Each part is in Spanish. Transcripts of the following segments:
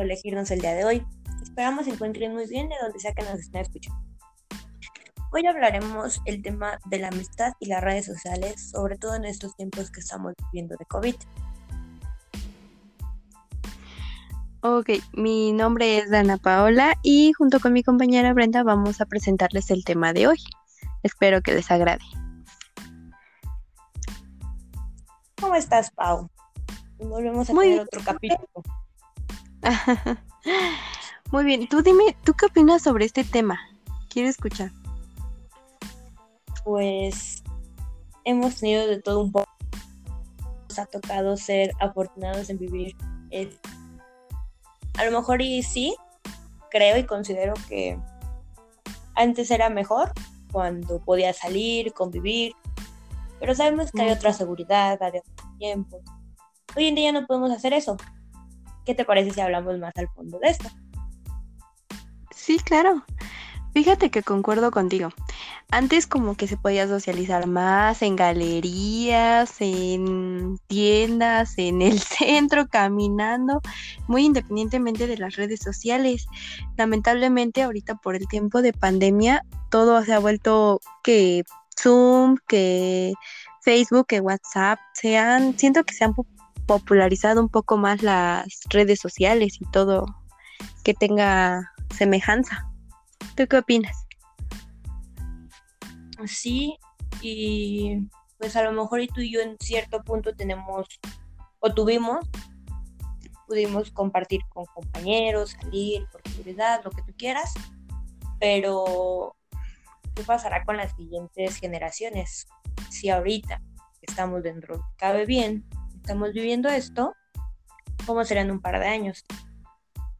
por elegirnos el día de hoy. Esperamos se encuentren muy bien de donde sea que nos estén escuchando. Hoy hablaremos el tema de la amistad y las redes sociales, sobre todo en estos tiempos que estamos viviendo de COVID. Ok, mi nombre es Dana Paola y junto con mi compañera Brenda vamos a presentarles el tema de hoy. Espero que les agrade. ¿Cómo estás, Pau? Volvemos a tener otro capítulo. Muy bien, tú dime, ¿tú qué opinas sobre este tema? Quiero escuchar. Pues hemos tenido de todo un poco. Nos ha tocado ser afortunados en vivir. A lo mejor y sí, creo y considero que antes era mejor cuando podía salir, convivir, pero sabemos que hay otra seguridad, hay otro tiempo. Hoy en día no podemos hacer eso. ¿Qué te parece si hablamos más al fondo de esto? Sí, claro. Fíjate que concuerdo contigo. Antes como que se podía socializar más en galerías, en tiendas, en el centro, caminando, muy independientemente de las redes sociales. Lamentablemente ahorita por el tiempo de pandemia todo se ha vuelto que Zoom, que Facebook, que WhatsApp, se han, siento que se han popularizado un poco más las redes sociales y todo que tenga semejanza. ¿Tú qué opinas? Sí, y pues a lo mejor y tú y yo en cierto punto tenemos o tuvimos, pudimos compartir con compañeros, salir por seguridad, lo que tú quieras, pero ¿qué pasará con las siguientes generaciones? Si ahorita estamos dentro, cabe bien, estamos viviendo esto, ¿cómo serán un par de años?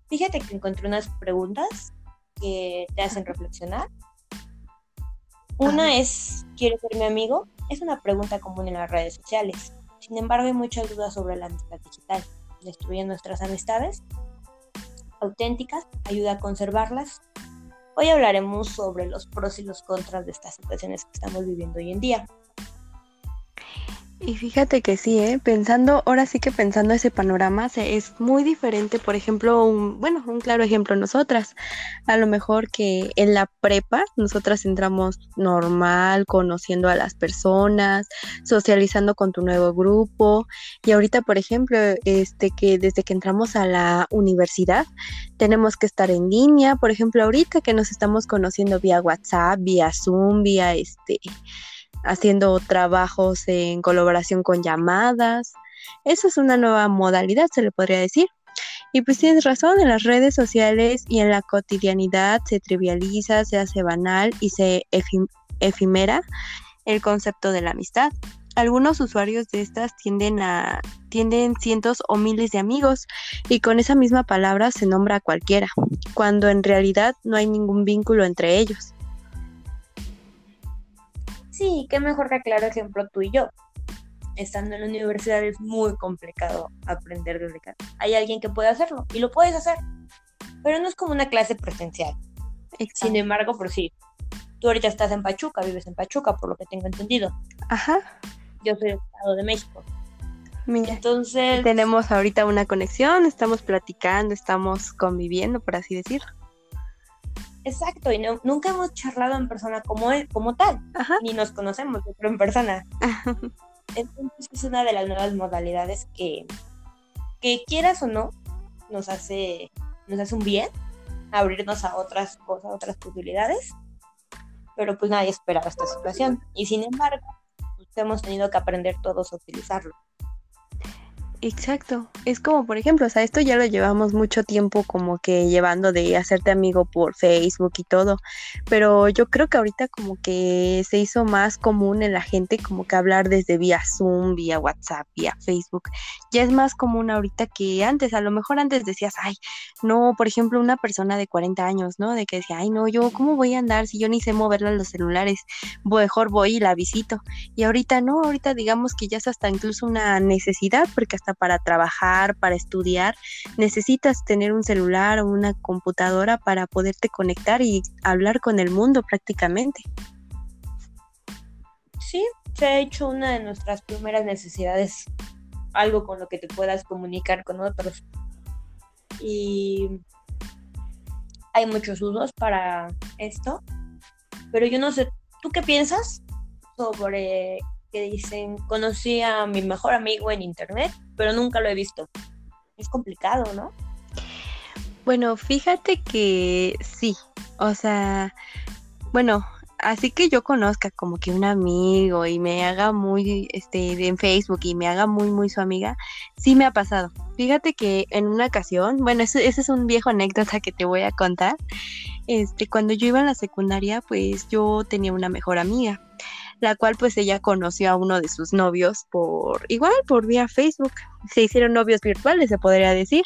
Fíjate que encontré unas preguntas que te hacen reflexionar. Una es, ¿quieres ser mi amigo? Es una pregunta común en las redes sociales. Sin embargo, hay muchas dudas sobre la amistad digital. ¿Destruye nuestras amistades? ¿Auténticas? ¿Ayuda a conservarlas? Hoy hablaremos sobre los pros y los contras de estas situaciones que estamos viviendo hoy en día. Y fíjate que sí, ¿eh? pensando, ahora sí que pensando ese panorama, se, es muy diferente, por ejemplo, un, bueno, un claro ejemplo, nosotras, a lo mejor que en la prepa, nosotras entramos normal, conociendo a las personas, socializando con tu nuevo grupo, y ahorita, por ejemplo, este que desde que entramos a la universidad, tenemos que estar en línea, por ejemplo, ahorita que nos estamos conociendo vía WhatsApp, vía Zoom, vía este haciendo trabajos en colaboración con llamadas. Esa es una nueva modalidad, se le podría decir. Y pues tienes razón, en las redes sociales y en la cotidianidad se trivializa, se hace banal y se efimera el concepto de la amistad. Algunos usuarios de estas tienden a tienden cientos o miles de amigos y con esa misma palabra se nombra a cualquiera, cuando en realidad no hay ningún vínculo entre ellos. Sí, qué mejor que claro ejemplo tú y yo. Estando en la universidad es muy complicado aprender desde casa. Hay alguien que puede hacerlo y lo puedes hacer, pero no es como una clase presencial. Sin embargo, por sí, tú ahorita estás en Pachuca, vives en Pachuca, por lo que tengo entendido. Ajá. Yo soy del Estado de México. Mira, Entonces. Tenemos ahorita una conexión, estamos platicando, estamos conviviendo, por así decirlo. Exacto, y nunca hemos charlado en persona como, e, como tal, ni nos conocemos, pero en persona. Entonces es una de las nuevas modalidades que, que quieras o no, nos hace, nos hace un bien abrirnos a otras cosas, a otras posibilidades, pero pues nadie esperaba esta situación. Y sin embargo, pues, hemos tenido que aprender todos a utilizarlo. Exacto. Es como, por ejemplo, o sea, esto ya lo llevamos mucho tiempo como que llevando de hacerte amigo por Facebook y todo, pero yo creo que ahorita como que se hizo más común en la gente como que hablar desde vía Zoom, vía WhatsApp, vía Facebook. Ya es más común ahorita que antes, a lo mejor antes decías, ay, no, por ejemplo, una persona de 40 años, ¿no? De que decía, ay, no, yo, ¿cómo voy a andar si yo ni sé moverla los celulares? Mejor voy y la visito. Y ahorita no, ahorita digamos que ya es hasta incluso una necesidad porque hasta para trabajar, para estudiar, necesitas tener un celular o una computadora para poderte conectar y hablar con el mundo prácticamente. Sí, se ha hecho una de nuestras primeras necesidades, algo con lo que te puedas comunicar con otros. y hay muchos usos para esto, pero yo no sé, ¿tú qué piensas sobre que dicen, conocí a mi mejor amigo en internet, pero nunca lo he visto? Es complicado, ¿no? Bueno, fíjate que sí, o sea, bueno, así que yo conozca como que un amigo y me haga muy, este, en Facebook y me haga muy, muy su amiga, sí me ha pasado. Fíjate que en una ocasión, bueno, ese es un viejo anécdota que te voy a contar. Este, cuando yo iba a la secundaria, pues yo tenía una mejor amiga la cual pues ella conoció a uno de sus novios por igual por vía Facebook. Se hicieron novios virtuales, se podría decir.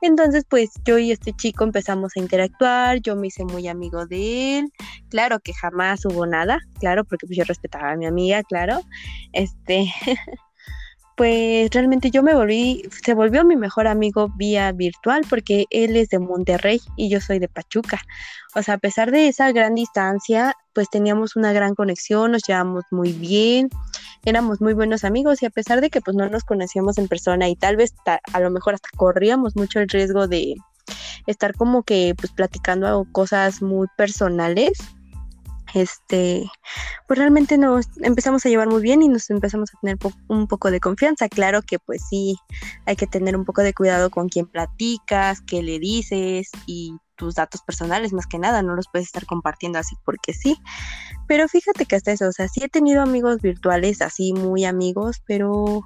Entonces pues yo y este chico empezamos a interactuar, yo me hice muy amigo de él. Claro que jamás hubo nada, claro, porque pues yo respetaba a mi amiga, claro. Este pues realmente yo me volví, se volvió mi mejor amigo vía virtual porque él es de Monterrey y yo soy de Pachuca. O sea, a pesar de esa gran distancia, pues teníamos una gran conexión, nos llevamos muy bien, éramos muy buenos amigos y a pesar de que pues no nos conocíamos en persona y tal vez a lo mejor hasta corríamos mucho el riesgo de estar como que pues platicando cosas muy personales, este, pues realmente nos empezamos a llevar muy bien y nos empezamos a tener un poco de confianza. Claro que pues sí, hay que tener un poco de cuidado con quién platicas, qué le dices y tus datos personales más que nada, no los puedes estar compartiendo así porque sí. Pero fíjate que hasta eso, o sea, sí he tenido amigos virtuales así muy amigos, pero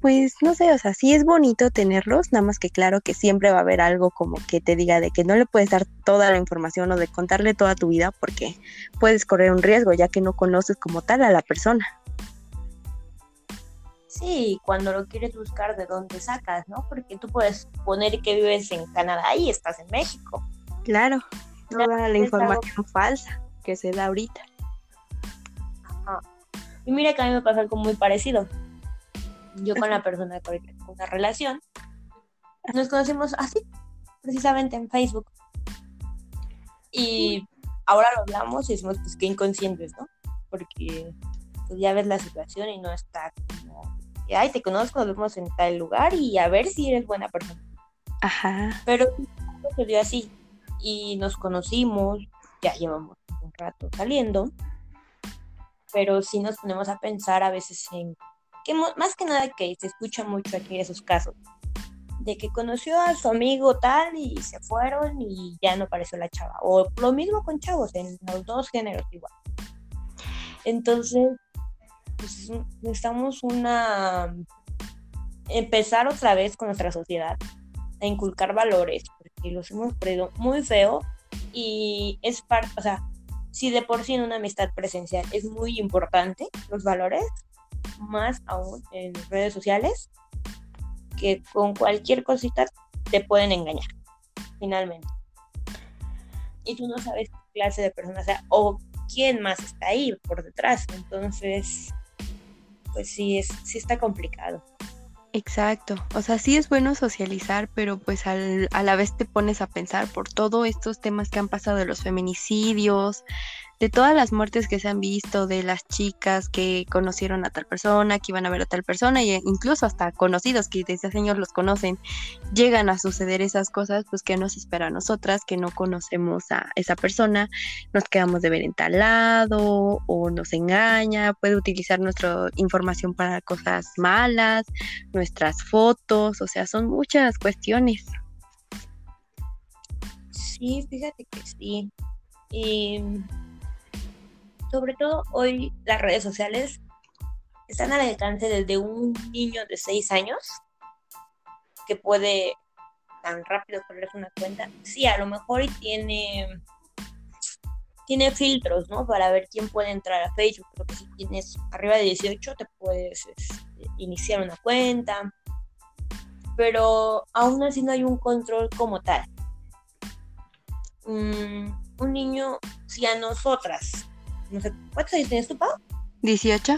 pues no sé, o sea, sí es bonito tenerlos, nada más que claro que siempre va a haber algo como que te diga de que no le puedes dar toda la información o de contarle toda tu vida porque puedes correr un riesgo ya que no conoces como tal a la persona. Sí, cuando lo quieres buscar de dónde sacas, ¿no? Porque tú puedes poner que vives en Canadá y estás en México. Claro, toda la información falsa que se da ahorita. Y mira que a mí me pasa algo muy parecido yo con la persona con una relación, nos conocimos así, precisamente en Facebook. Y ahora lo hablamos y decimos, pues qué inconscientes, ¿no? Porque pues, ya ves la situación y no está como, ay, te conozco, nos vemos en tal lugar y a ver si eres buena persona. Ajá. Pero se dio así y nos conocimos, ya llevamos un rato saliendo, pero sí nos ponemos a pensar a veces en que más que nada que se escucha mucho aquí esos casos, de que conoció a su amigo tal y se fueron y ya no apareció la chava. O lo mismo con chavos, en los dos géneros igual. Entonces, pues, necesitamos una... empezar otra vez con nuestra sociedad, a inculcar valores, porque los hemos perdido muy feo y es parte, o sea, si de por sí en una amistad presencial es muy importante los valores, más aún en redes sociales, que con cualquier cosita te pueden engañar, finalmente. Y tú no sabes qué clase de persona sea o quién más está ahí por detrás. Entonces, pues sí, es, sí está complicado. Exacto, o sea, sí es bueno socializar, pero pues al, a la vez te pones a pensar por todos estos temas que han pasado de los feminicidios, de todas las muertes que se han visto, de las chicas que conocieron a tal persona, que iban a ver a tal persona, e incluso hasta conocidos que desde hace años los conocen, llegan a suceder esas cosas, pues que nos espera a nosotras, que no conocemos a esa persona, nos quedamos de ver en tal lado, o nos engaña, puede utilizar nuestra información para cosas malas, nuestras fotos, o sea, son muchas cuestiones. Sí, fíjate que sí. Y sobre todo hoy las redes sociales están al alcance desde un niño de 6 años que puede tan rápido ponerse una cuenta. Sí, a lo mejor tiene tiene filtros, ¿no? Para ver quién puede entrar a Facebook. Porque si tienes arriba de 18 te puedes este, iniciar una cuenta. Pero aún así no hay un control como tal. Mm, un niño, si a nosotras no sé, ¿cuántos años tienes tú, Pau? 18.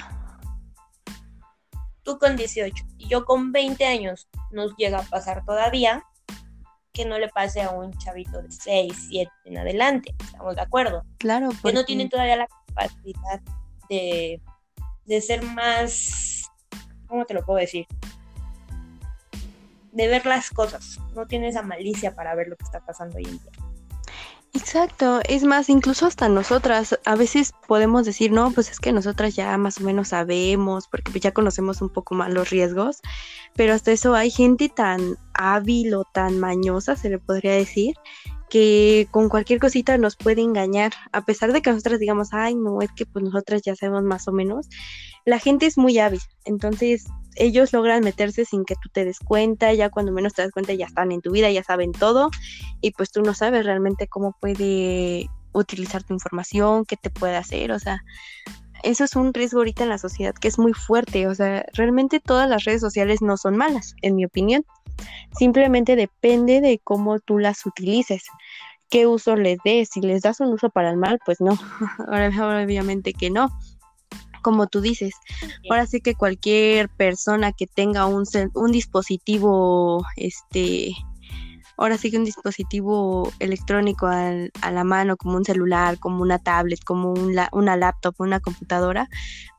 Tú con 18 y yo con 20 años nos llega a pasar todavía que no le pase a un chavito de 6, 7 en adelante, ¿estamos de acuerdo? Claro. Que no tienen todavía la capacidad de, de ser más, ¿cómo te lo puedo decir? de ver las cosas, no tiene esa malicia para ver lo que está pasando hoy en día. Exacto, es más, incluso hasta nosotras, a veces podemos decir, no, pues es que nosotras ya más o menos sabemos, porque pues ya conocemos un poco más los riesgos, pero hasta eso hay gente tan hábil o tan mañosa, se le podría decir, que con cualquier cosita nos puede engañar, a pesar de que nosotras digamos, ay, no, es que pues nosotras ya sabemos más o menos, la gente es muy hábil, entonces ellos logran meterse sin que tú te des cuenta, ya cuando menos te das cuenta ya están en tu vida, ya saben todo y pues tú no sabes realmente cómo puede utilizar tu información, qué te puede hacer, o sea, eso es un riesgo ahorita en la sociedad que es muy fuerte, o sea, realmente todas las redes sociales no son malas, en mi opinión, simplemente depende de cómo tú las utilices qué uso les des, si les das un uso para el mal, pues no, ahora obviamente que no como tú dices. Ahora sí que cualquier persona que tenga un, un dispositivo, este, ahora sí que un dispositivo electrónico a la mano, como un celular, como una tablet, como una laptop, una computadora,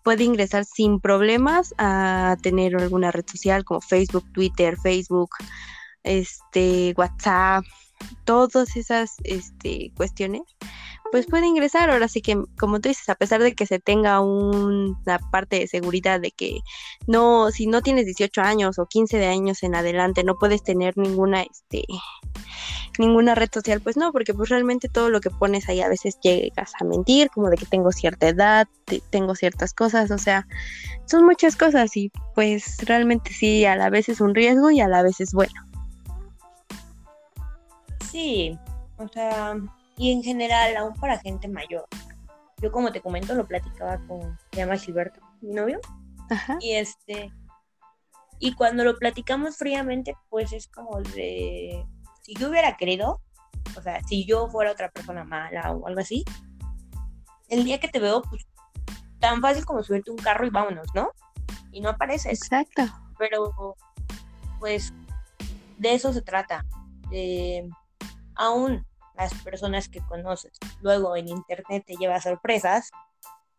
puede ingresar sin problemas a tener alguna red social como Facebook, Twitter, Facebook, este, WhatsApp, todas esas este, cuestiones pues puede ingresar. Ahora sí que, como tú dices, a pesar de que se tenga una parte de seguridad de que no, si no tienes 18 años o 15 de años en adelante, no puedes tener ninguna, este, ninguna red social, pues no, porque pues realmente todo lo que pones ahí a veces llegas a mentir, como de que tengo cierta edad, tengo ciertas cosas, o sea, son muchas cosas y pues realmente sí, a la vez es un riesgo y a la vez es bueno. Sí, o sea, y en general aún para gente mayor. Yo como te comento lo platicaba con, se llama Gilberto, mi novio, y este, y cuando lo platicamos fríamente, pues es como de, si yo hubiera querido, o sea, si yo fuera otra persona mala o algo así, el día que te veo, pues tan fácil como subirte un carro y vámonos, ¿no? Y no apareces. Exacto. Pero, pues, de eso se trata. De, aún las personas que conoces. Luego en internet te lleva sorpresas,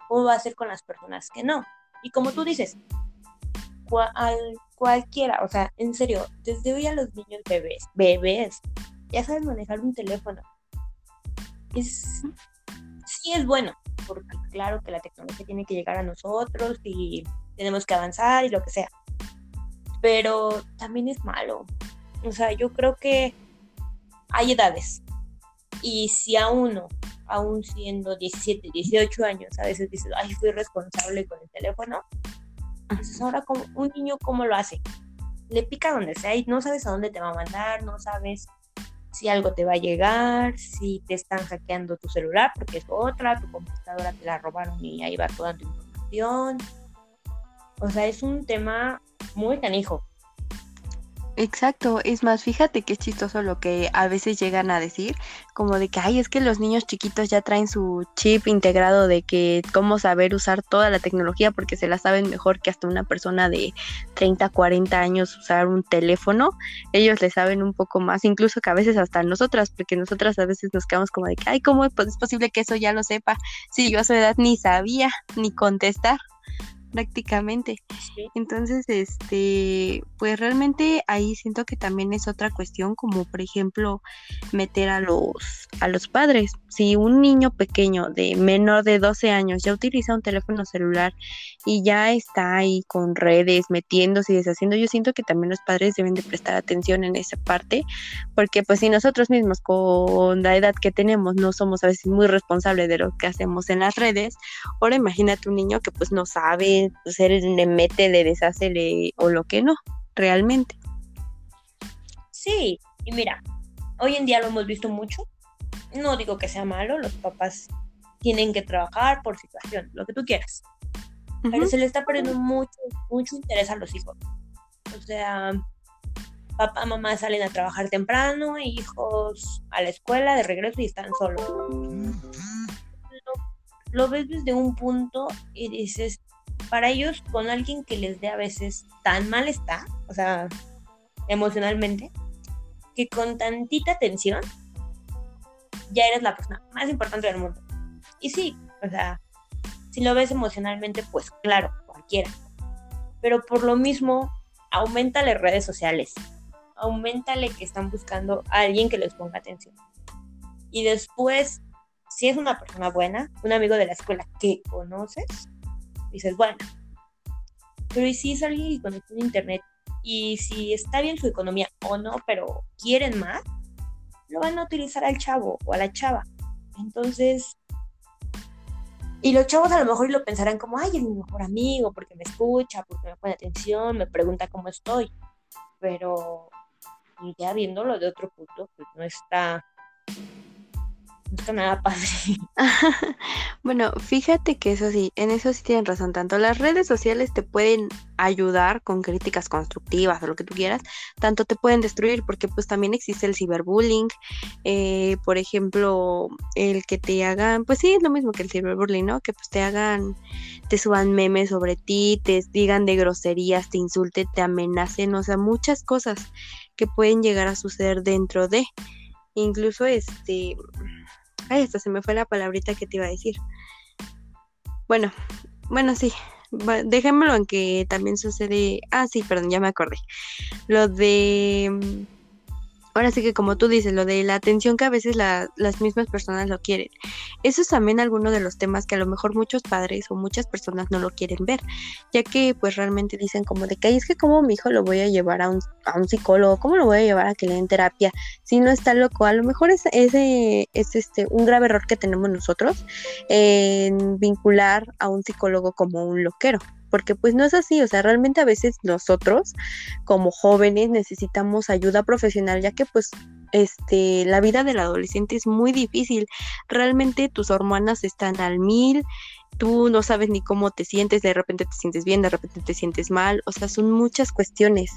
¿cómo va a ser con las personas que no? Y como tú dices, al cualquiera, o sea, en serio, desde hoy a los niños bebés, bebés, ya saben manejar un teléfono. Es, sí es bueno, porque claro que la tecnología tiene que llegar a nosotros y tenemos que avanzar y lo que sea. Pero también es malo. O sea, yo creo que hay edades. Y si a uno, aún siendo 17, 18 años, a veces dices, ay, fui responsable con el teléfono, entonces ahora como un niño, ¿cómo lo hace? Le pica donde sea y no sabes a dónde te va a mandar, no sabes si algo te va a llegar, si te están hackeando tu celular, porque es otra, tu computadora te la robaron y ahí va toda tu información. O sea, es un tema muy canijo. Exacto, es más, fíjate que es chistoso lo que a veces llegan a decir, como de que, ay, es que los niños chiquitos ya traen su chip integrado de que cómo saber usar toda la tecnología porque se la saben mejor que hasta una persona de 30, 40 años usar un teléfono, ellos le saben un poco más, incluso que a veces hasta nosotras, porque nosotras a veces nos quedamos como de que, ay, ¿cómo es posible que eso ya lo sepa? Si yo a su edad ni sabía ni contestar prácticamente. Entonces, este, pues realmente ahí siento que también es otra cuestión, como por ejemplo meter a los a los padres. Si un niño pequeño de menor de 12 años ya utiliza un teléfono celular y ya está ahí con redes, metiéndose y deshaciendo, yo siento que también los padres deben de prestar atención en esa parte, porque pues si nosotros mismos con la edad que tenemos no somos a veces muy responsables de lo que hacemos en las redes, ahora imagínate un niño que pues no sabe pues él le mete, le deshace le, o lo que no, realmente. Sí, y mira, hoy en día lo hemos visto mucho. No digo que sea malo, los papás tienen que trabajar por situación, lo que tú quieras. Pero se le está perdiendo mucho, mucho interés a los hijos. O sea, papá, mamá salen a trabajar temprano, hijos a la escuela de regreso y están solos. lo ves desde un punto y dices, para ellos con alguien que les dé a veces tan mal está, o sea, emocionalmente, que con tantita atención ya eres la persona más importante del mundo. Y sí, o sea, si lo ves emocionalmente, pues claro, cualquiera. Pero por lo mismo, aumenta las redes sociales, aumentale que están buscando a alguien que les ponga atención. Y después, si es una persona buena, un amigo de la escuela que conoces, dices, bueno. Pero ¿y si es alguien que conoce en internet y si está bien su economía o no, pero quieren más, lo van a utilizar al chavo o a la chava. Entonces, y los chavos a lo mejor lo pensarán como, ay, es mi mejor amigo, porque me escucha, porque me pone atención, me pregunta cómo estoy. Pero ya viéndolo de otro punto, pues no está está nada padre. bueno, fíjate que eso sí, en eso sí tienen razón. Tanto las redes sociales te pueden ayudar con críticas constructivas o lo que tú quieras, tanto te pueden destruir porque pues también existe el ciberbullying, eh, por ejemplo, el que te hagan, pues sí, es lo mismo que el ciberbullying, ¿no? Que pues te hagan, te suban memes sobre ti, te digan de groserías, te insulten, te amenacen, o sea, muchas cosas que pueden llegar a suceder dentro de, incluso este Ay, hasta se me fue la palabrita que te iba a decir. Bueno, bueno, sí. Déjamelo en que también sucede. Ah, sí, perdón, ya me acordé. Lo de ahora sí que como tú dices, lo de la atención que a veces las mismas personas lo quieren. Eso es también alguno de los temas que a lo mejor muchos padres o muchas personas no lo quieren ver, ya que pues realmente dicen como de que es que como mi hijo lo voy a llevar a un, a un psicólogo, cómo lo voy a llevar a que le den terapia, si no está loco, a lo mejor es, ese es este un grave error que tenemos nosotros en vincular a un psicólogo como un loquero porque pues no es así, o sea, realmente a veces nosotros como jóvenes necesitamos ayuda profesional, ya que pues este, la vida del adolescente es muy difícil, realmente tus hormonas están al mil, tú no sabes ni cómo te sientes, de repente te sientes bien, de repente te sientes mal, o sea, son muchas cuestiones.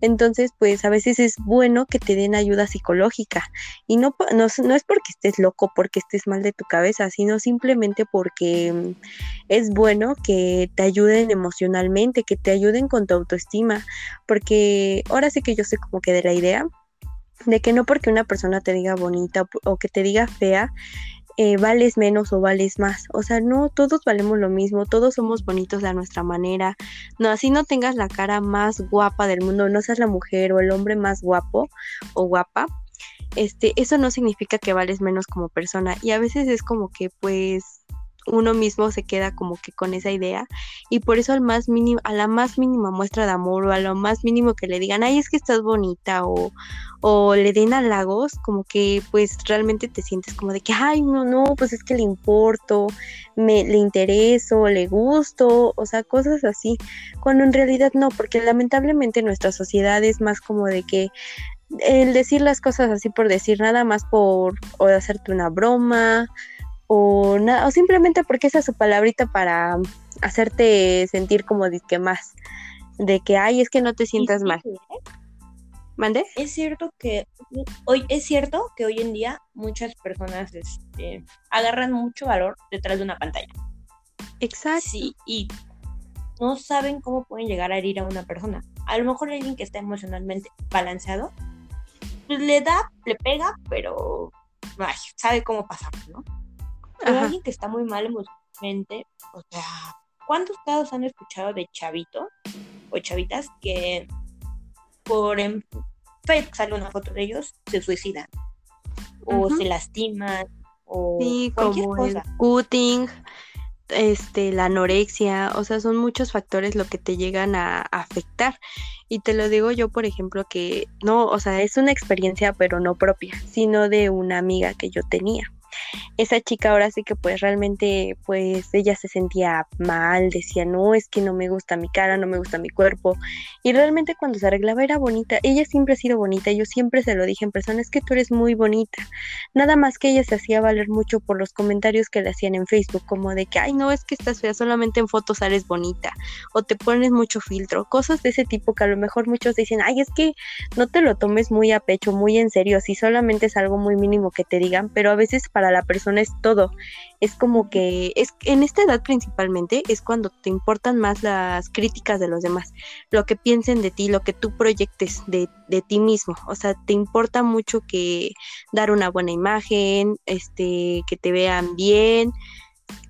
Entonces, pues a veces es bueno que te den ayuda psicológica y no, no, es porque estés loco, porque estés mal de tu cabeza, sino simplemente porque mm, es bueno que te ayuden emocionalmente, que te ayuden con tu autoestima, porque ahora sí que yo sé como que de la idea de que no porque una persona te diga bonita o que te diga fea, eh, vales menos o vales más. O sea, no, todos valemos lo mismo, todos somos bonitos de nuestra manera. No, así no tengas la cara más guapa del mundo, no seas la mujer o el hombre más guapo o guapa. Este, eso no significa que vales menos como persona. Y a veces es como que pues uno mismo se queda como que con esa idea y por eso al más mínimo, a la más mínima muestra de amor o a lo más mínimo que le digan, ay, es que estás bonita o, o le den halagos, como que pues realmente te sientes como de que, ay, no, no, pues es que le importo, me, le intereso, le gusto, o sea, cosas así, cuando en realidad no, porque lamentablemente nuestra sociedad es más como de que el decir las cosas así por decir nada más por o hacerte una broma o, nada o simplemente porque esa es su palabrita para hacerte sentir como de que más, de que, ay, es que no te sientas mal. ¿eh? ¿Mande? Es cierto que hoy es cierto que hoy en día muchas personas este, agarran mucho valor detrás de una pantalla. Exacto. Sí, y no saben cómo pueden llegar a herir a una persona. A lo mejor alguien que está emocionalmente balanceado, pues le da, le pega, pero ay, sabe cómo pasar, ¿no? Pero alguien que está muy mal emocionalmente, o sea, ¿cuántos casos han escuchado de chavitos o chavitas que por en Facebook sale una foto de ellos, se suicidan o se lastiman o cualquier como cosa. el cutting, este, la anorexia, o sea, son muchos factores lo que te llegan a, afectar. Y te lo digo yo, por ejemplo, que no, o sea, es una experiencia, pero no propia, sino de una amiga que yo tenía esa chica ahora sí que pues realmente pues ella se sentía mal, decía, no, es que no me gusta mi cara, no me gusta mi cuerpo. Y realmente cuando se arreglaba era bonita, ella siempre ha sido bonita, yo siempre se lo dije en persona, es que tú eres muy bonita. Nada más que ella se hacía valer mucho por los comentarios que le hacían en Facebook, como de que, ay, no, es que estás fea, solamente en fotos sales bonita, o te pones mucho filtro, cosas de ese tipo que a lo mejor muchos dicen, ay, es que no te lo tomes muy a pecho, muy en serio, si solamente es algo muy mínimo que te digan, pero a veces para la persona es todo. Es como que es en esta edad principalmente es cuando te importan más las críticas de los demás, lo que piensen de ti, lo que tú proyectes de, de ti mismo. O sea, te importa mucho que dar una buena imagen, este, que te vean bien,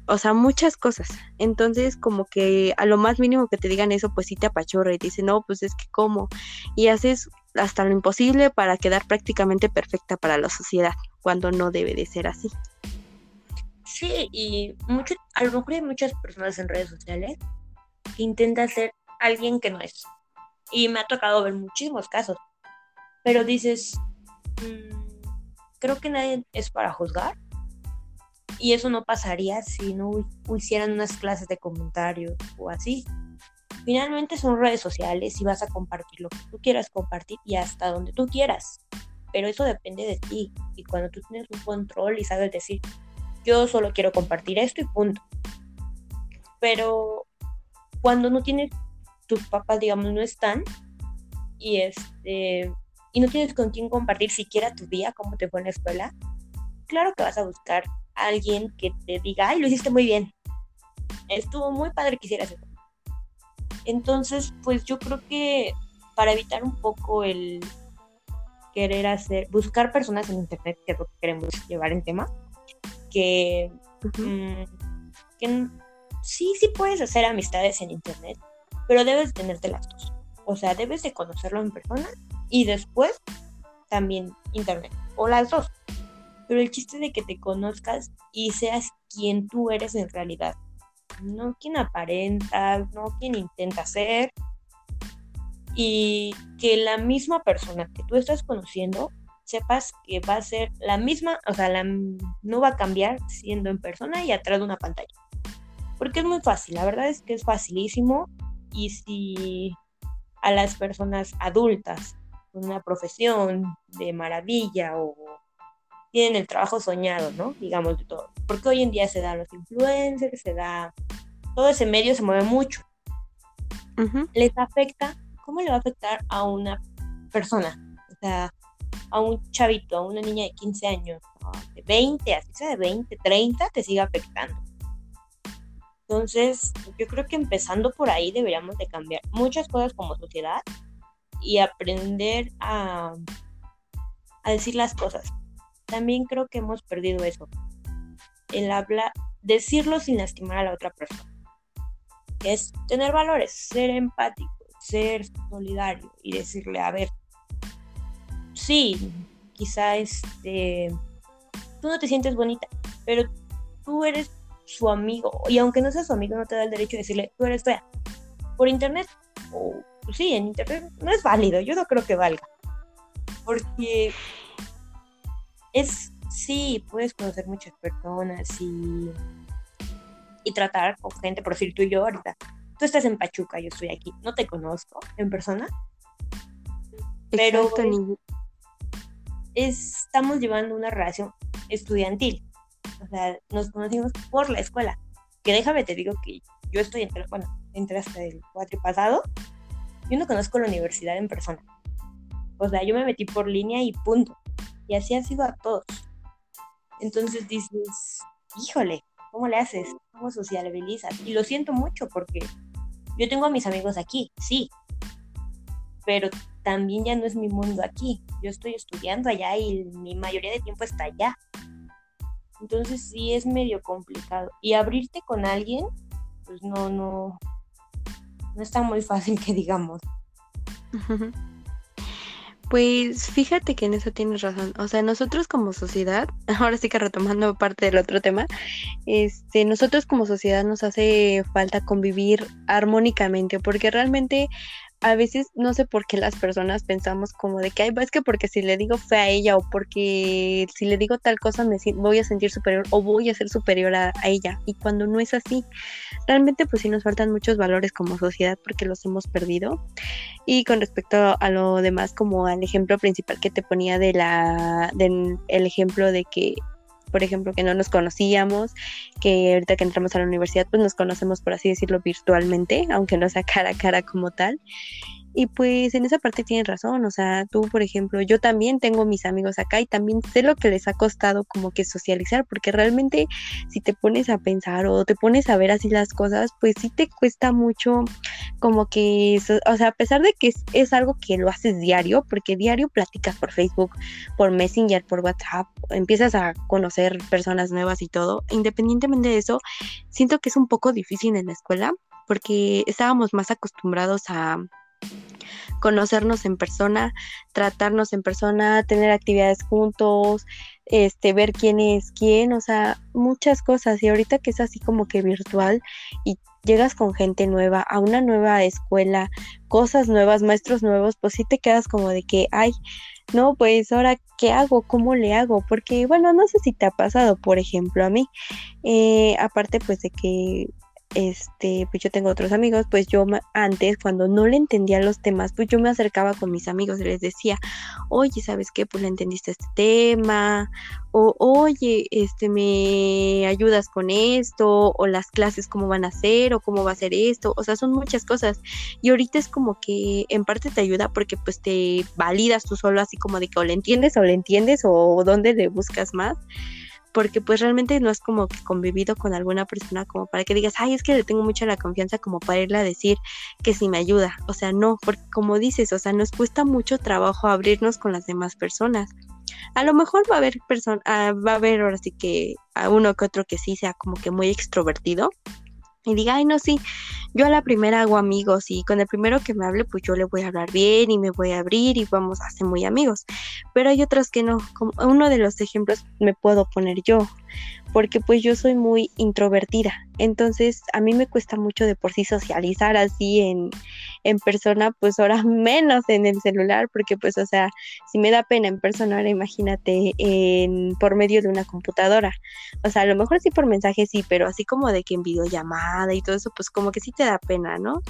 o sea, muchas cosas. Entonces, como que a lo más mínimo que te digan eso, pues sí te apachorra y te dicen, no, pues es que cómo. Y haces hasta lo imposible para quedar prácticamente perfecta para la sociedad, cuando no debe de ser así. Sí, y mucho, a lo mejor hay muchas personas en redes sociales que intentan ser alguien que no es. Y me ha tocado ver muchísimos casos. Pero dices, mm, creo que nadie es para juzgar y eso no pasaría si no hicieran unas clases de comentarios o así. Finalmente son redes sociales y vas a compartir lo que tú quieras compartir y hasta donde tú quieras. Pero eso depende de ti. Y cuando tú tienes un control y sabes decir, yo solo quiero compartir esto y punto. Pero cuando no tienes, tus papás, digamos, no están y este y no tienes con quién compartir siquiera tu día, cómo te fue en la escuela, claro que vas a buscar alguien que te diga, ay, lo hiciste muy bien. Estuvo muy padre que hicieras eso. Entonces, pues yo creo que para evitar un poco el querer hacer, buscar personas en internet, que es lo que queremos llevar en tema, que, mm, que sí, sí puedes hacer amistades en internet, pero debes tenerte las dos. O sea, debes de conocerlo en persona y después también internet, o las dos pero el chiste de que te conozcas y seas quien tú eres en realidad, no quien aparenta, no quien intenta ser, y que la misma persona que tú estás conociendo sepas que va a ser la misma, o sea, la, no va a cambiar siendo en persona y atrás de una pantalla. Porque es muy fácil, la verdad es que es facilísimo y si a las personas adultas con una profesión de maravilla o tienen el trabajo soñado, ¿no? Digamos de todo. Porque hoy en día se dan los influencers, se da. Todo ese medio se mueve mucho. Les afecta. ¿Cómo le va a afectar a una persona? O sea, a un chavito, a una niña de 15 años, de 20, así sea de 20, 30, te sigue afectando. Entonces, yo creo que empezando por ahí deberíamos de cambiar muchas cosas como sociedad y aprender a, a decir las cosas también creo que hemos perdido eso. El hablar, decirlo sin lastimar a la otra persona. Es tener valores, ser empático, ser solidario y decirle, a ver, sí, quizá este, tú no te sientes bonita, pero tú eres su amigo y aunque no seas su amigo no te da el derecho de decirle, tú eres fea. Por internet, o sí, en internet no es válido, yo no creo que valga. Porque es, sí, puedes conocer muchas personas y, y tratar con gente, por decir tú y yo ahorita. Tú estás en Pachuca, yo estoy aquí. No te conozco en persona. Pero estamos llevando una relación estudiantil. O sea, nos conocimos por la escuela. Que déjame te digo que yo estoy entre, bueno, entré hasta el cuatro pasado. Yo no conozco la universidad en persona. O sea, yo me metí por línea y punto. Y así ha sido a todos. Entonces dices, híjole, ¿cómo le haces? ¿Cómo sociabilizas? Y lo siento mucho porque yo tengo a mis amigos aquí, sí, pero también ya no es mi mundo aquí. Yo estoy estudiando allá y mi mayoría de tiempo está allá. Entonces sí es medio complicado. Y abrirte con alguien, pues no, no, no está muy fácil que digamos. Pues fíjate que en eso tienes razón. O sea, nosotros como sociedad, ahora sí que retomando parte del otro tema, este, nosotros como sociedad nos hace falta convivir armónicamente, porque realmente a veces no sé por qué las personas pensamos como de que, ay, es que porque si le digo fe a ella o porque si le digo tal cosa me voy a sentir superior o voy a ser superior a, ella. Y cuando no es así, realmente pues sí nos faltan muchos valores como sociedad porque los hemos perdido. Y con respecto a lo demás, como al ejemplo principal que te ponía de la, del el ejemplo de que por ejemplo, que no nos conocíamos, que ahorita que entramos a la universidad, pues nos conocemos, por así decirlo, virtualmente, aunque no sea cara a cara como tal. Y pues en esa parte tienes razón, o sea, tú, por ejemplo, yo también tengo mis amigos acá y también sé lo que les ha costado como que socializar, porque realmente si te pones a pensar o te pones a ver así las cosas, pues sí te cuesta mucho como que, o sea, a pesar de que es, es algo que lo haces diario, porque diario platicas por Facebook, por Messenger, por WhatsApp, empiezas a conocer personas nuevas y todo, independientemente de eso, siento que es un poco difícil en la escuela porque estábamos más acostumbrados a conocernos en persona, tratarnos en persona, tener actividades juntos, este, ver quién es quién, o sea, muchas cosas. Y ahorita que es así como que virtual y llegas con gente nueva a una nueva escuela, cosas nuevas, maestros nuevos, pues sí te quedas como de que, ay, no, pues ahora, ¿qué hago? ¿Cómo le hago? Porque, bueno, no sé si te ha pasado, por ejemplo, a mí, eh, aparte pues de que este, pues yo tengo otros amigos, pues yo antes cuando no le entendía los temas, pues yo me acercaba con mis amigos y les decía, oye, ¿sabes qué? Pues le entendiste este tema, o oye, este, me ayudas con esto, o las clases cómo van a ser, o cómo va a ser esto, o sea, son muchas cosas. Y ahorita es como que en parte te ayuda porque pues te validas tú solo así como de que o le entiendes o le entiendes o dónde le buscas más porque pues realmente no es como que convivido con alguna persona como para que digas, ay, es que le tengo mucha la confianza como para irle a decir que sí me ayuda. O sea, no, porque como dices, o sea, nos cuesta mucho trabajo abrirnos con las demás personas. A lo mejor va a haber personas, ah, va a haber ahora sí que a uno que otro que sí sea como que muy extrovertido, y diga, ay, no, sí, yo a la primera hago amigos y con el primero que me hable, pues yo le voy a hablar bien y me voy a abrir y vamos a ser muy amigos. Pero hay otros que no, como uno de los ejemplos me puedo poner yo porque pues yo soy muy introvertida, entonces a mí me cuesta mucho de por sí socializar así en, en persona, pues ahora menos en el celular, porque pues o sea, si me da pena en persona, ahora imagínate en, por medio de una computadora, o sea, a lo mejor sí por mensaje sí, pero así como de que en videollamada y todo eso, pues como que sí te da pena, ¿no?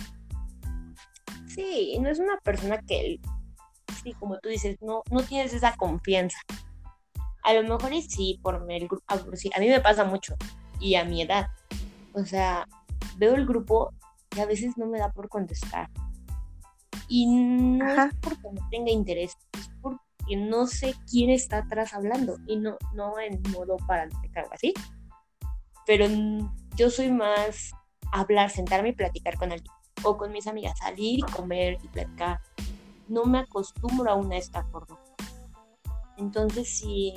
Sí, no es una persona que, sí, como tú dices, no, no tienes esa confianza a lo mejor y sí, por el grupo, a mí me pasa mucho y a mi edad. O sea, veo el grupo y a veces no me da por contestar. Y no es porque no tenga interés, es porque no sé quién está atrás hablando y no, no en modo para algo así. Pero yo soy más hablar, sentarme y platicar con alguien o con mis amigas, salir y comer y platicar. No me acostumbro aún a esta forma. Entonces, sí,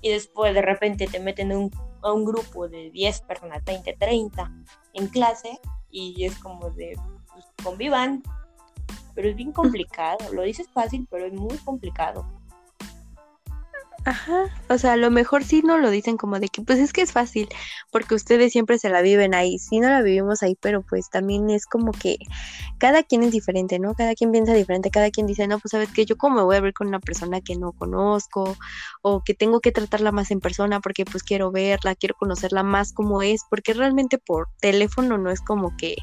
y después de repente te meten un, a un grupo de 10 personas, 20, 30 en clase y es como de, pues, convivan, pero es bien complicado, lo dices fácil, pero es muy complicado. Ajá, o sea, a lo mejor sí no lo dicen como de que pues es que es fácil, porque ustedes siempre se la viven ahí, sí no la vivimos ahí, pero pues también es como que cada quien es diferente, ¿no? Cada quien piensa diferente, cada quien dice, no, pues sabes que yo cómo me voy a ver con una persona que no conozco, o que tengo que tratarla más en persona porque pues quiero verla, quiero conocerla más como es, porque realmente por teléfono no es como que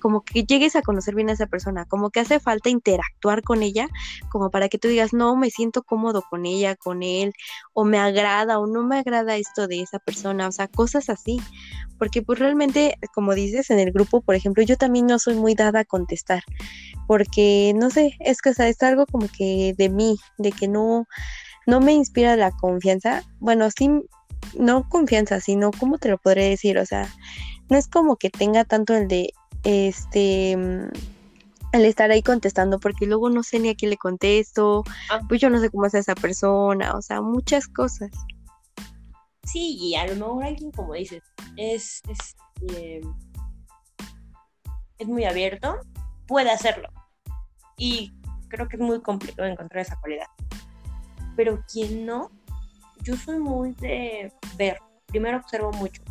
como que llegues a conocer bien a esa persona, como que hace falta interactuar con ella, como para que tú digas, no, me siento cómodo con ella, con él, o me agrada o no me agrada esto de esa persona, o sea, cosas así, porque pues realmente, como dices, en el grupo, por ejemplo, yo también no soy muy dada a contestar, porque no sé, es que o sea, es algo como que de mí, de que no, no me inspira la confianza, bueno, sí, no confianza, sino, ¿cómo te lo podré decir? O sea, no es como que tenga tanto el de este el estar ahí contestando porque luego no sé ni a quién le contesto, ah. pues yo no sé cómo es esa persona, o sea, muchas cosas. Sí, y a lo mejor alguien, como dices, es, es, eh, es muy abierto, puede hacerlo. Y creo que es muy complicado encontrar esa cualidad. Pero quien no, yo soy muy de ver. Primero observo mucho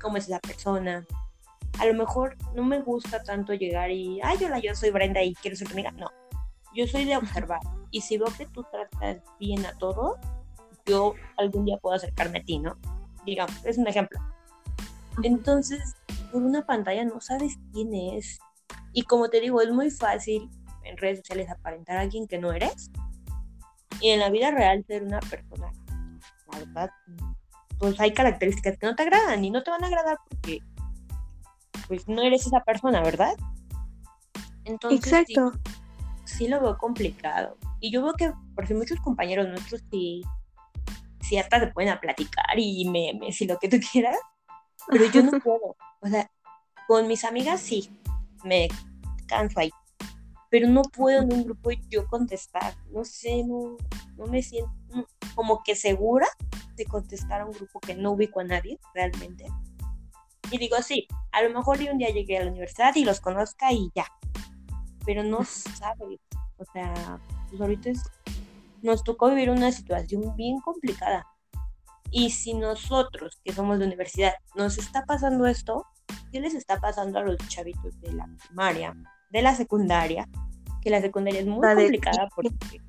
cómo es la persona, a lo mejor no me gusta tanto llegar y, ay, hola, yo soy Brenda y quiero ser tu amiga. No, yo soy de observar. Y si veo que tú tratas bien a todos, yo algún día puedo acercarme a ti, ¿no? Digamos, es un ejemplo. Entonces, por una pantalla no sabes quién es. Y como te digo, es muy fácil en redes sociales aparentar a alguien que no eres. Y en la vida real ser una persona. La verdad, pues hay características que no te agradan y no te van a agradar porque pues no eres esa persona, ¿verdad? Entonces, Exacto. sí lo veo complicado. Y yo veo que, por si muchos compañeros nuestros sí, sí hasta se pueden a platicar y me, me si lo que tú quieras, pero yo no puedo. O sea, con mis amigas sí, me canso ahí, pero no puedo en un grupo yo contestar. No sé, no, no me siento como que segura de contestar a un grupo que no ubico a nadie realmente. Y digo, sí, a lo mejor un día llegué a la universidad y los conozca y ya. Pero no sabes. O sea, pues ahorita nos tocó vivir una situación bien complicada. Y si nosotros, que somos de universidad, nos está pasando esto, ¿qué les está pasando a los chavitos de la primaria, de la secundaria? Que la secundaria es muy complicada porque,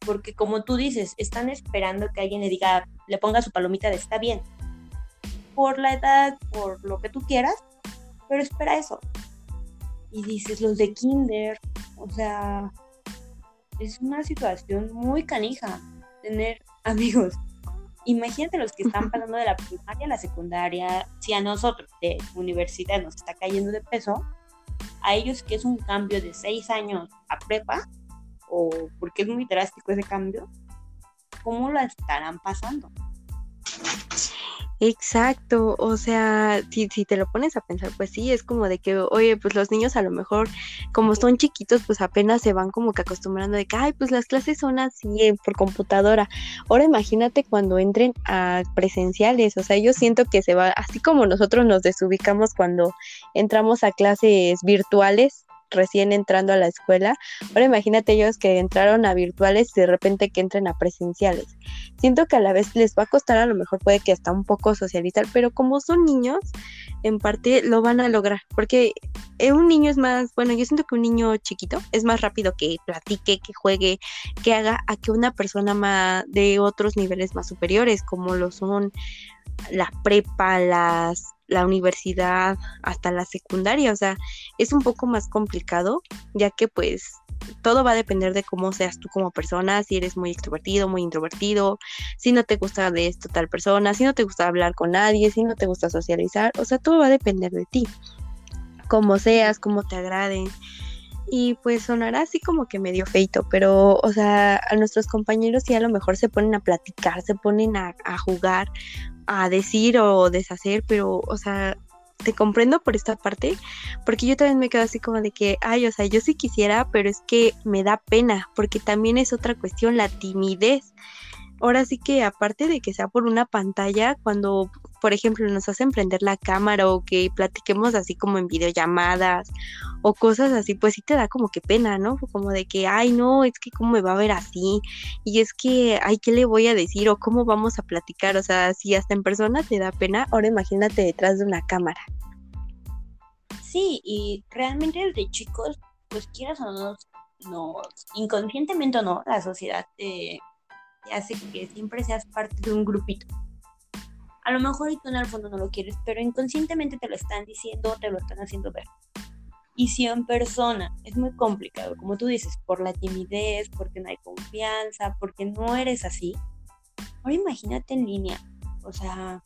porque, como tú dices, están esperando que alguien le diga, le ponga su palomita de está bien, por la edad, por lo que tú quieras, pero espera eso. Y dices, los de kinder, o sea, es una situación muy canija tener amigos. Imagínate los que están pasando de la primaria a la secundaria, si a nosotros de universidad nos está cayendo de peso, a ellos que es un cambio de seis años a prepa, o porque es muy drástico ese cambio, ¿cómo lo estarán pasando? Exacto, o sea, si, si te lo pones a pensar, pues sí, es como de que, oye, pues los niños a lo mejor, como son chiquitos, pues apenas se van como que acostumbrando de que, ay, pues las clases son así eh, por computadora. Ahora imagínate cuando entren a presenciales, o sea, yo siento que se va, así como nosotros nos desubicamos cuando entramos a clases virtuales, recién entrando a la escuela. Ahora imagínate ellos que entraron a virtuales y de repente que entren a presenciales. Siento que a la vez les va a costar, a lo mejor puede que hasta un poco socializar, pero como son niños, en parte lo van a lograr, porque eh, un niño es más, bueno, yo siento que un niño chiquito es más rápido que platique, que juegue, que haga a que una persona más de otros niveles más superiores, como lo son la prepa, las la universidad hasta la secundaria, o sea, es un poco más complicado, ya que pues todo va a depender de cómo seas tú como persona, si eres muy extrovertido, muy introvertido, si no te gusta de esto tal persona, si no te gusta hablar con nadie, si no te gusta socializar, o sea, todo va a depender de ti, como seas, cómo te agrade. Y pues sonará así como que medio feito, pero, o sea, a nuestros compañeros sí a lo mejor se ponen a platicar, se ponen a jugar, a decir o deshacer, pero, o sea, te comprendo por esta parte, porque yo también me quedo así como de que, ay, o sea, yo sí quisiera, pero es que me da pena, porque también es otra cuestión, la timidez. Ahora sí que aparte de que sea por una pantalla, cuando por ejemplo, nos hacen prender la cámara o que platiquemos así como en videollamadas o cosas así, pues sí te da como que pena, ¿no? Como de que, ay, no, es que cómo me va a ver así y es que, ay, ¿qué le voy a decir o cómo vamos a platicar? O sea, si hasta en persona te da pena, ahora imagínate detrás de una cámara. Sí, y realmente desde chicos, pues quieras o no, no inconscientemente o no, la sociedad te hace que siempre seas parte de un grupito a lo mejor tú en el fondo no lo quieres, pero inconscientemente te lo están diciendo, te lo están haciendo ver. Y si en persona es muy complicado, como tú dices, por la timidez, porque no hay confianza, porque no eres así, ahora imagínate en línea. O sea,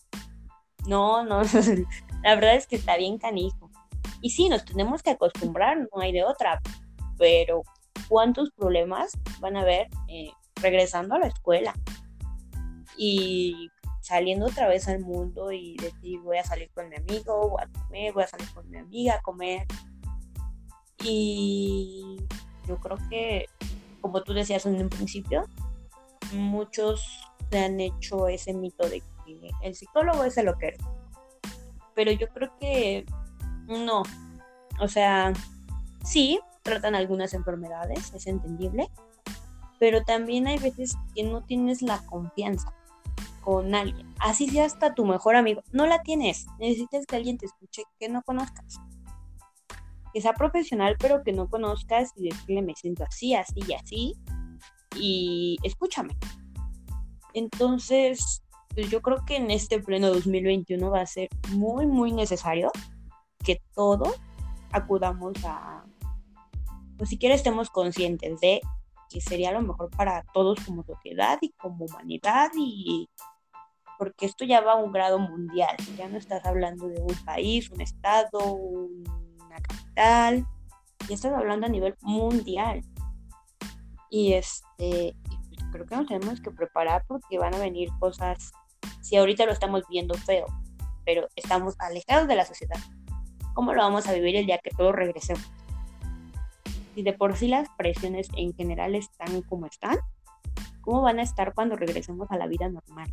no, no, la verdad es que está bien canijo. Y sí, nos tenemos que acostumbrar, no hay de otra, pero ¿cuántos problemas van a haber eh, regresando a la escuela? Y saliendo otra vez al mundo y decir voy a salir con mi amigo, voy a comer, voy a salir con mi amiga a comer. Y yo creo que, como tú decías en un principio, muchos se han hecho ese mito de que el psicólogo es el loquero. Pero yo creo que no. O sea, sí, tratan algunas enfermedades, es entendible, pero también hay veces que no tienes la confianza con alguien, así sea hasta tu mejor amigo, no la tienes, necesitas que alguien te escuche que no conozcas, que sea profesional pero que no conozcas y decirle me siento así, así y así y escúchame. Entonces, pues yo creo que en este pleno 2021 va a ser muy, muy necesario que todos acudamos a, pues siquiera estemos conscientes de que sería lo mejor para todos como sociedad y como humanidad y porque esto ya va a un grado mundial, ya no estás hablando de un país, un estado, una capital, ya estás hablando a nivel mundial. Y este, pues, creo que nos tenemos que preparar porque van a venir cosas, si ahorita lo estamos viendo feo, pero estamos alejados de la sociedad, ¿cómo lo vamos a vivir el día que todos regresemos? Si de por sí las presiones en general están como están, ¿cómo van a estar cuando regresemos a la vida normal?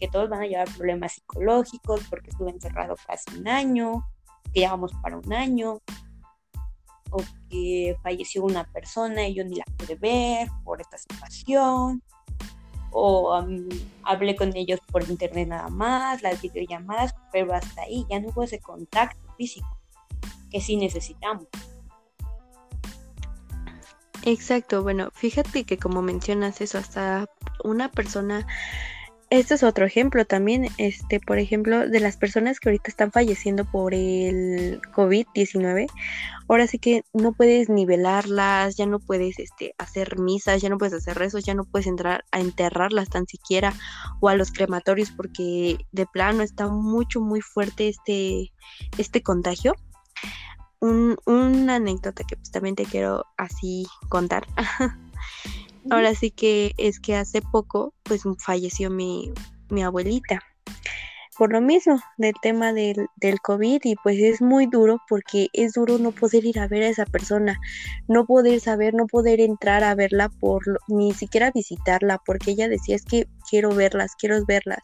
Que todos van a llevar problemas psicológicos porque estuve encerrado casi un año, que ya vamos para un año, o que falleció una persona y yo ni la pude ver por esta situación, o hablé con ellos por internet nada más, las videollamadas, pero hasta ahí ya no hubo ese contacto físico que sí necesitamos. Exacto, bueno, fíjate que como mencionas eso, hasta una persona este es otro ejemplo también, este, por ejemplo, de las personas que ahorita están falleciendo por el COVID-19. Ahora sí que no puedes nivelarlas, ya no puedes este, hacer misas, ya no puedes hacer rezos, ya no puedes entrar a enterrarlas tan siquiera o a los crematorios porque de plano está mucho, muy fuerte este, este contagio. Un, una anécdota que pues, también te quiero así contar. Ahora sí que es que hace poco pues falleció mi, mi abuelita. Por lo mismo, del tema del, del, COVID y pues es muy duro porque es duro no poder ir a ver a esa persona, no poder saber, no poder entrar a verla por ni siquiera visitarla porque ella decía es que quiero verlas, quiero verlas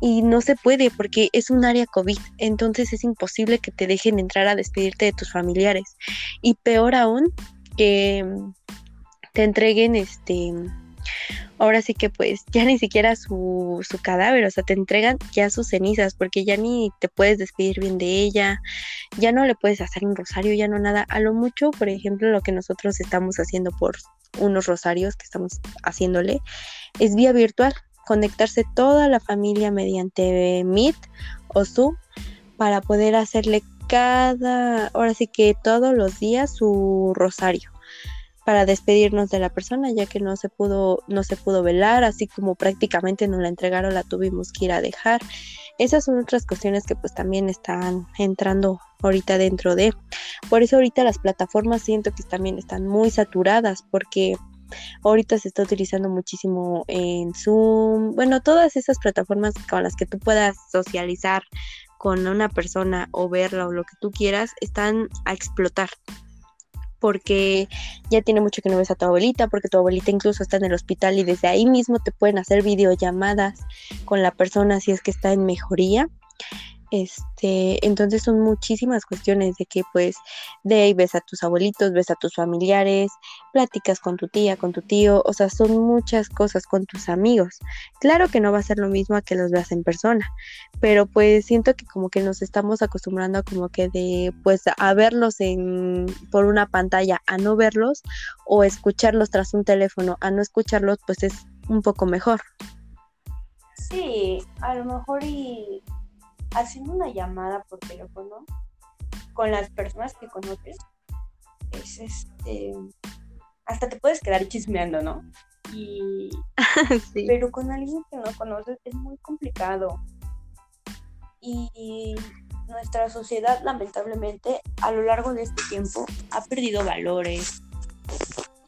y no se puede porque es un área COVID, entonces es imposible que te dejen entrar a despedirte de tus familiares y peor aún que te entreguen este ahora sí que pues ya ni siquiera su, su, cadáver, o sea, te entregan ya sus cenizas, porque ya ni te puedes despedir bien de ella, ya no le puedes hacer un rosario, ya no nada. A lo mucho, por ejemplo, lo que nosotros estamos haciendo por unos rosarios que estamos haciéndole, es vía virtual, conectarse toda la familia mediante Meet o Zoom para poder hacerle cada, ahora sí que todos los días su rosario para despedirnos de la persona ya que no se pudo no se pudo velar así como prácticamente nos la entregaron la tuvimos que ir a dejar. Esas son otras cuestiones que pues también están entrando ahorita dentro de. Por eso ahorita las plataformas siento que también están muy saturadas porque ahorita se está utilizando muchísimo en Zoom bueno todas esas plataformas con las que tú puedas socializar con una persona o verla o lo que tú quieras están a explotar porque ya tiene mucho que no ves a tu abuelita, porque tu abuelita incluso está en el hospital y desde ahí mismo te pueden hacer videollamadas con la persona si es que está en mejoría. Este, entonces son muchísimas cuestiones de que pues de ahí ves a tus abuelitos, ves a tus familiares, platicas con tu tía, con tu tío, o sea, son muchas cosas con tus amigos. Claro que no va a ser lo mismo a que los veas en persona, pero pues siento que como que nos estamos acostumbrando como que de pues a verlos en por una pantalla a no verlos o escucharlos tras un teléfono a no escucharlos, pues es un poco mejor. Sí, a lo mejor y haciendo una llamada por teléfono con las personas que conoces, es este, hasta te puedes quedar chismeando, ¿no? Y, Pero con alguien que no conoces es muy complicado. Y nuestra sociedad, lamentablemente, a lo largo de este tiempo ha perdido valores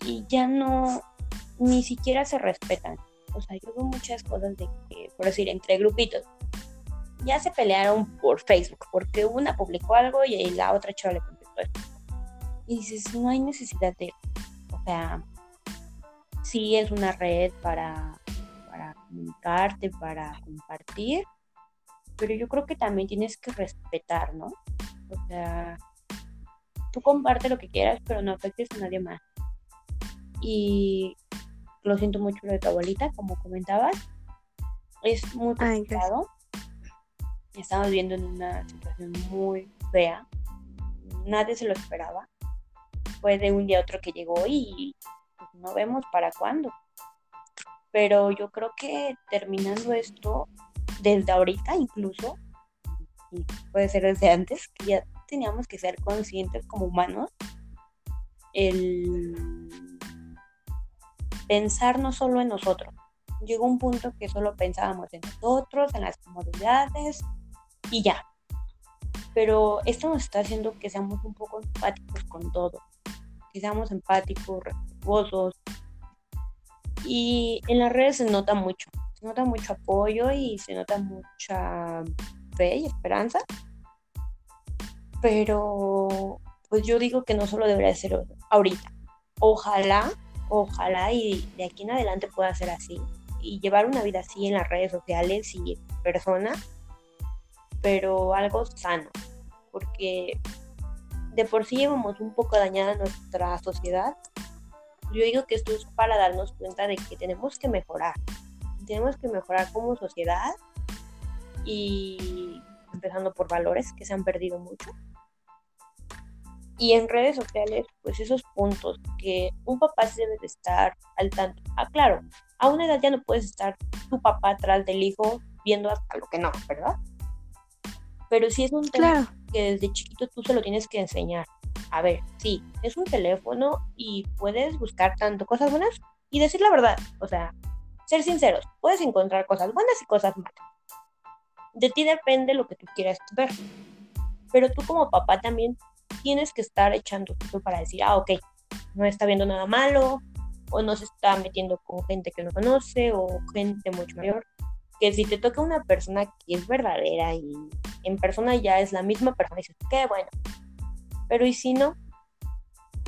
y ya no, ni siquiera se respetan. O sea, yo veo muchas cosas de que, por decir, entre grupitos, ya se pelearon por Facebook, porque una publicó algo y la otra chava le contestó esto. Y dices, no hay necesidad de, o sea, sí es una red para, para comunicarte, para compartir, pero yo creo que también tienes que respetar, ¿no? O sea, tú comparte lo que quieras, pero no afectes a nadie más. Y lo siento mucho lo de tu abuelita, como comentabas. Es muy complicado estamos viviendo en una situación muy fea. Nadie se lo esperaba. Fue de un día a otro que llegó y pues, no vemos para cuándo. Pero yo creo que terminando esto, desde ahorita incluso, y puede ser desde antes, que ya teníamos que ser conscientes como humanos, el pensar no solo en nosotros. Llegó un punto que solo pensábamos en nosotros, en las comodidades, y ya. pero esto nos está haciendo que seamos un poco empáticos con todo, que seamos empáticos, respetuosos. Y en las redes se nota mucho, se nota mucho apoyo y se nota mucha fe y esperanza. Pero pues yo digo que no solo debería ser ahorita. Ojalá, ojalá y de aquí en adelante pueda ser así y llevar una vida así en las redes sociales y en persona, pero algo sano, porque de por sí llevamos un poco dañada nuestra sociedad. Yo digo que esto es para darnos cuenta de que tenemos que mejorar, tenemos que mejorar como sociedad y empezando por valores que se han perdido mucho. Y en redes sociales, pues esos puntos que un papá debe de estar al tanto. Ah, claro, a una edad ya no puedes estar tu papá atrás del hijo viendo hasta lo que no, ¿verdad? Pero sí es un tema que desde chiquito tú se lo tienes que enseñar. A ver, sí, es un teléfono y puedes buscar tanto cosas buenas y decir la verdad. O sea, ser sinceros, puedes encontrar cosas buenas y cosas malas. De ti depende lo que tú quieras ver. Pero tú como papá también tienes que estar echando tú para decir, ah, ok, no está viendo nada malo, o no se está metiendo con gente que no conoce, o gente mucho mayor. Que si te toca una persona que es verdadera y en persona ya es la misma persona, y dices, qué bueno. Pero ¿y si no?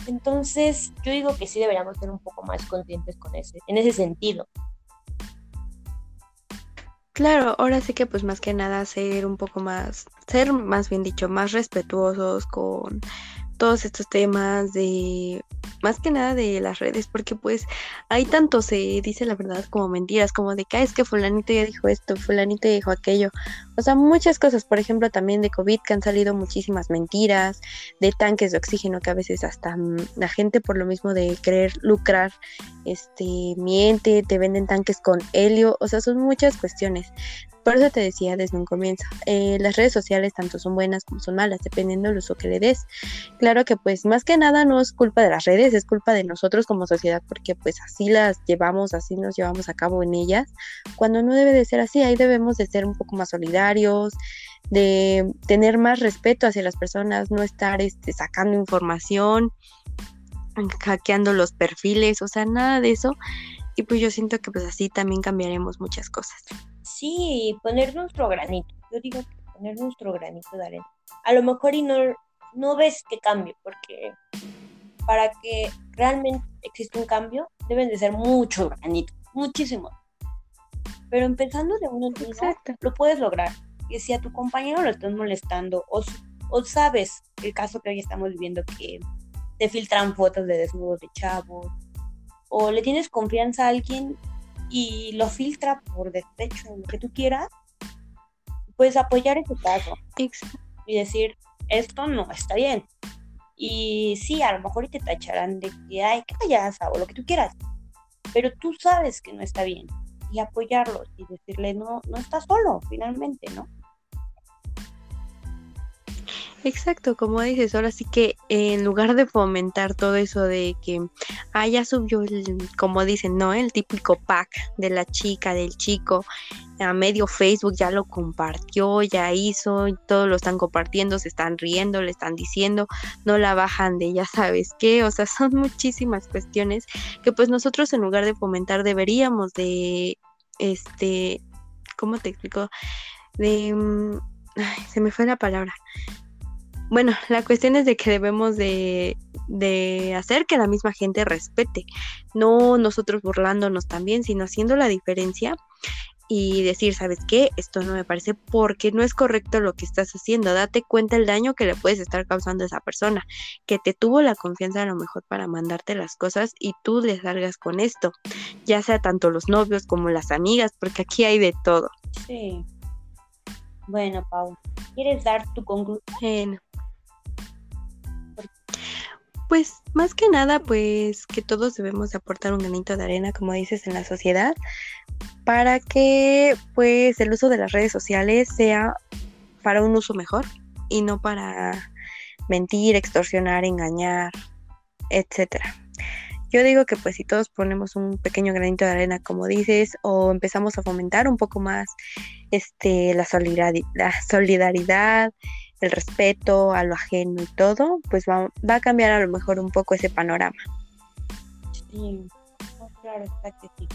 Entonces, yo digo que sí deberíamos ser un poco más conscientes con ese, en ese sentido. Claro, ahora sí que pues más que nada ser un poco más, ser más bien dicho, más respetuosos con todos estos temas de más que nada de las redes, porque pues hay tanto se dice la verdad como mentiras, como de que es que fulanito ya dijo esto, fulanito ya dijo aquello. O sea, muchas cosas, por ejemplo, también de COVID que han salido muchísimas mentiras, de tanques de oxígeno que a veces hasta mm, la gente por lo mismo de querer lucrar, este, miente, te venden tanques con helio, o sea, son muchas cuestiones. Por eso te decía desde un comienzo, eh, las redes sociales tanto son buenas como son malas, dependiendo del uso que le des. Claro que pues más que nada no es culpa de las redes, es culpa de nosotros como sociedad, porque pues así las llevamos, así nos llevamos a cabo en ellas, cuando no debe de ser así, ahí debemos de ser un poco más solidarios, de tener más respeto hacia las personas, no estar este, sacando información, hackeando los perfiles, o sea, nada de eso. Y pues yo siento que pues así también cambiaremos muchas cosas. Sí, poner nuestro granito. Yo digo que poner nuestro granito de arena. A lo mejor y no, no ves que cambie, porque para que realmente exista un cambio, deben de ser muchos granitos, muchísimos. Pero empezando de uno mismo, lo puedes lograr. Y si a tu compañero lo estás molestando, o, o sabes el caso que hoy estamos viviendo, que te filtran fotos de desnudos de chavos, o le tienes confianza a alguien y lo filtra por despecho, lo que tú quieras, puedes apoyar ese caso y decir, esto no está bien. Y sí, a lo mejor te tacharán de que, hay que payasa o lo que tú quieras, pero tú sabes que no está bien y apoyarlos y decirle, no, no estás solo, finalmente, ¿no? Exacto, como dices, ahora sí que en lugar de fomentar todo eso de que, ah, ya subió el, como dicen, ¿no? El típico pack de la chica, del chico, a medio Facebook ya lo compartió, ya hizo, y todos lo están compartiendo, se están riendo, le están diciendo, no la bajan de ya sabes qué, o sea, son muchísimas cuestiones que pues nosotros en lugar de fomentar deberíamos de, este, ¿cómo te explico? De... Mm, se me fue la palabra bueno, la cuestión es de que debemos de, hacer que la misma gente respete, no nosotros burlándonos también, sino haciendo la diferencia y decir, ¿sabes qué? Esto no me parece porque no es correcto lo que estás haciendo. Date cuenta el daño que le puedes estar causando a esa persona, que te tuvo la confianza a lo mejor para mandarte las cosas y tú le salgas con esto, ya sea tanto los novios como las amigas, porque aquí hay de todo. Sí. Bueno, Pau, ¿quieres dar tu conclusión? Pues más que nada, pues que todos debemos aportar un granito de arena, como dices, en la sociedad, para que pues el uso de las redes sociales sea para un uso mejor y no para mentir, extorsionar, engañar, etcétera. Yo digo que pues si todos ponemos un pequeño granito de arena, como dices, o empezamos a fomentar un poco más este la solidaridad, la solidaridad el respeto a lo ajeno y todo, pues va, va a cambiar a lo mejor un poco ese panorama. Sí, claro, está que sí.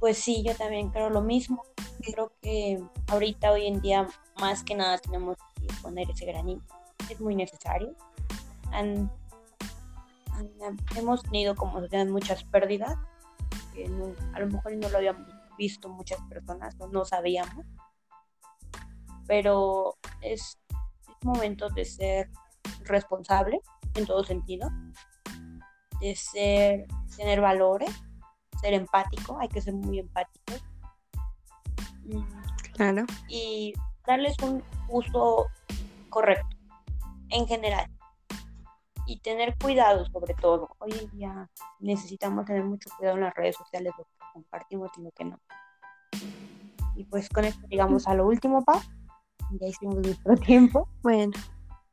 Pues sí, yo también creo lo mismo. Creo que ahorita, hoy en día, más que nada tenemos que poner ese granito. Es muy necesario. hemos tenido como muchas pérdidas, que a lo mejor no lo habíamos visto muchas personas, no sabíamos. Pero es, es momento de ser responsable en todo sentido, de ser, tener valores ser empático, hay que ser muy empático. Claro. Y darles un uso correcto, en general. Y tener cuidado sobre todo. Hoy en día necesitamos tener mucho cuidado en las redes sociales, lo que compartimos y lo que no. Y pues con esto llegamos a lo último, Pa. Ya hicimos nuestro tiempo. Bueno.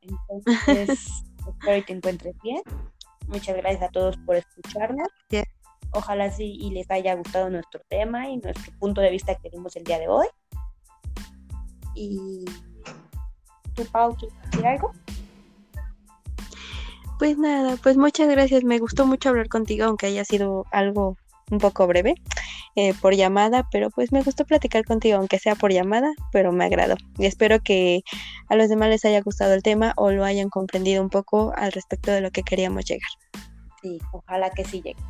Entonces, espero que te encuentres bien. Muchas gracias a todos por escucharnos. Ojalá sí y les haya gustado nuestro tema y nuestro punto de vista que dimos el día de hoy. Y tú, Pau, ¿quieres decir algo? Pues nada, pues muchas gracias. Me gustó mucho hablar contigo, aunque haya sido algo un poco breve eh, por llamada, pero pues me gustó platicar contigo, aunque sea por llamada, pero me agradó. Y espero que a los demás les haya gustado el tema o lo hayan comprendido un poco al respecto de lo que queríamos llegar. Sí, ojalá que sí llegue.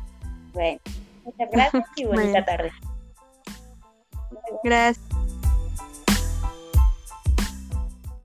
Bueno, muchas gracias y bonita tarde. Gracias.